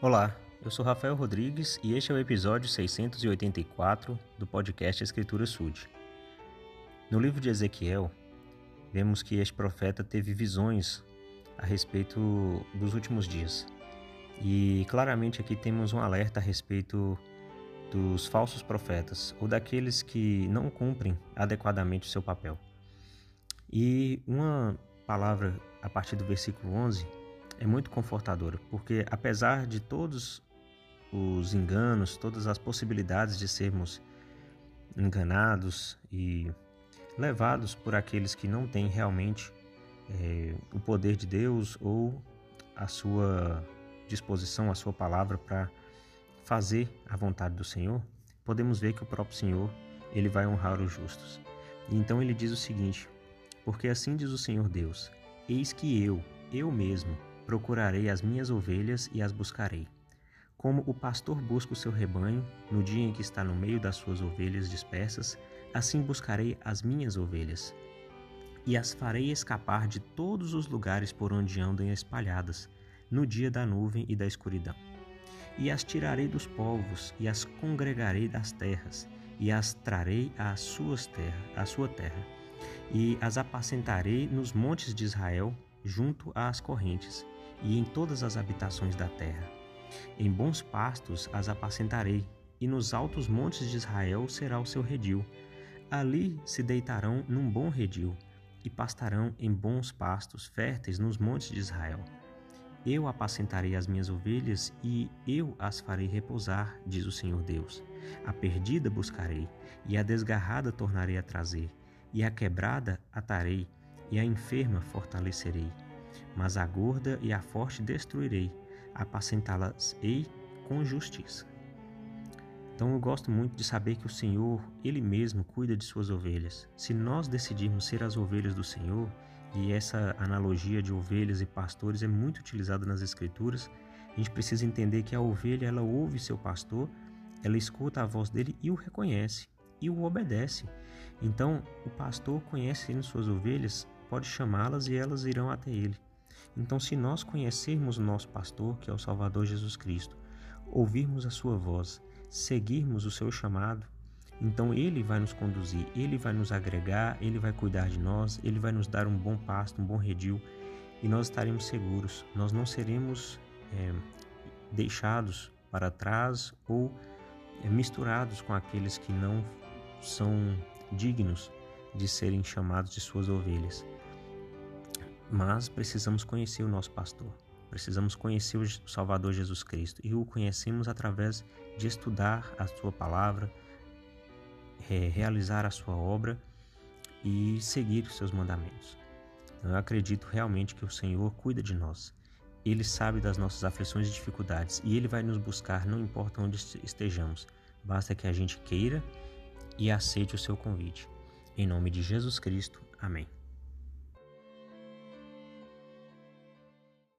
Olá, eu sou Rafael Rodrigues e este é o episódio 684 do podcast Escritura Sud. No livro de Ezequiel, vemos que este profeta teve visões a respeito dos últimos dias. E claramente aqui temos um alerta a respeito dos falsos profetas ou daqueles que não cumprem adequadamente o seu papel. E uma palavra a partir do versículo 11 é muito confortadora, porque apesar de todos os enganos, todas as possibilidades de sermos enganados e levados por aqueles que não têm realmente é, o poder de Deus ou a sua disposição, a sua palavra para fazer a vontade do Senhor, podemos ver que o próprio Senhor ele vai honrar os justos. Então ele diz o seguinte: Porque assim diz o Senhor Deus: Eis que eu, eu mesmo, procurarei as minhas ovelhas e as buscarei. Como o pastor busca o seu rebanho no dia em que está no meio das suas ovelhas dispersas, assim buscarei as minhas ovelhas. E as farei escapar de todos os lugares por onde andam espalhadas, no dia da nuvem e da escuridão. E as tirarei dos povos, e as congregarei das terras, e as trarei às suas terras, à sua terra, e as apacentarei nos montes de Israel, junto às correntes, e em todas as habitações da terra. Em bons pastos as apacentarei, e nos altos montes de Israel será o seu redil. Ali se deitarão num bom redil, e pastarão em bons pastos férteis nos montes de Israel. Eu apacentarei as minhas ovelhas e eu as farei repousar, diz o Senhor Deus. A perdida buscarei, e a desgarrada tornarei a trazer, e a quebrada atarei, e a enferma fortalecerei mas a gorda e a forte destruirei, apacentá-las-ei com justiça. Então eu gosto muito de saber que o Senhor, Ele mesmo, cuida de suas ovelhas. Se nós decidirmos ser as ovelhas do Senhor, e essa analogia de ovelhas e pastores é muito utilizada nas Escrituras, a gente precisa entender que a ovelha ela ouve seu pastor, ela escuta a voz dele e o reconhece e o obedece. Então, o pastor conhece suas ovelhas, pode chamá-las e elas irão até ele. Então, se nós conhecermos o nosso pastor, que é o Salvador Jesus Cristo, ouvirmos a sua voz, seguirmos o seu chamado, então ele vai nos conduzir, ele vai nos agregar, ele vai cuidar de nós, ele vai nos dar um bom pasto, um bom redil e nós estaremos seguros. Nós não seremos é, deixados para trás ou é, misturados com aqueles que não são dignos de serem chamados de suas ovelhas. Mas precisamos conhecer o nosso pastor. Precisamos conhecer o Salvador Jesus Cristo e o conhecemos através de estudar a sua palavra, realizar a sua obra e seguir os seus mandamentos. Eu acredito realmente que o Senhor cuida de nós. Ele sabe das nossas aflições e dificuldades e ele vai nos buscar, não importa onde estejamos. Basta que a gente queira e aceite o seu convite. Em nome de Jesus Cristo. Amém.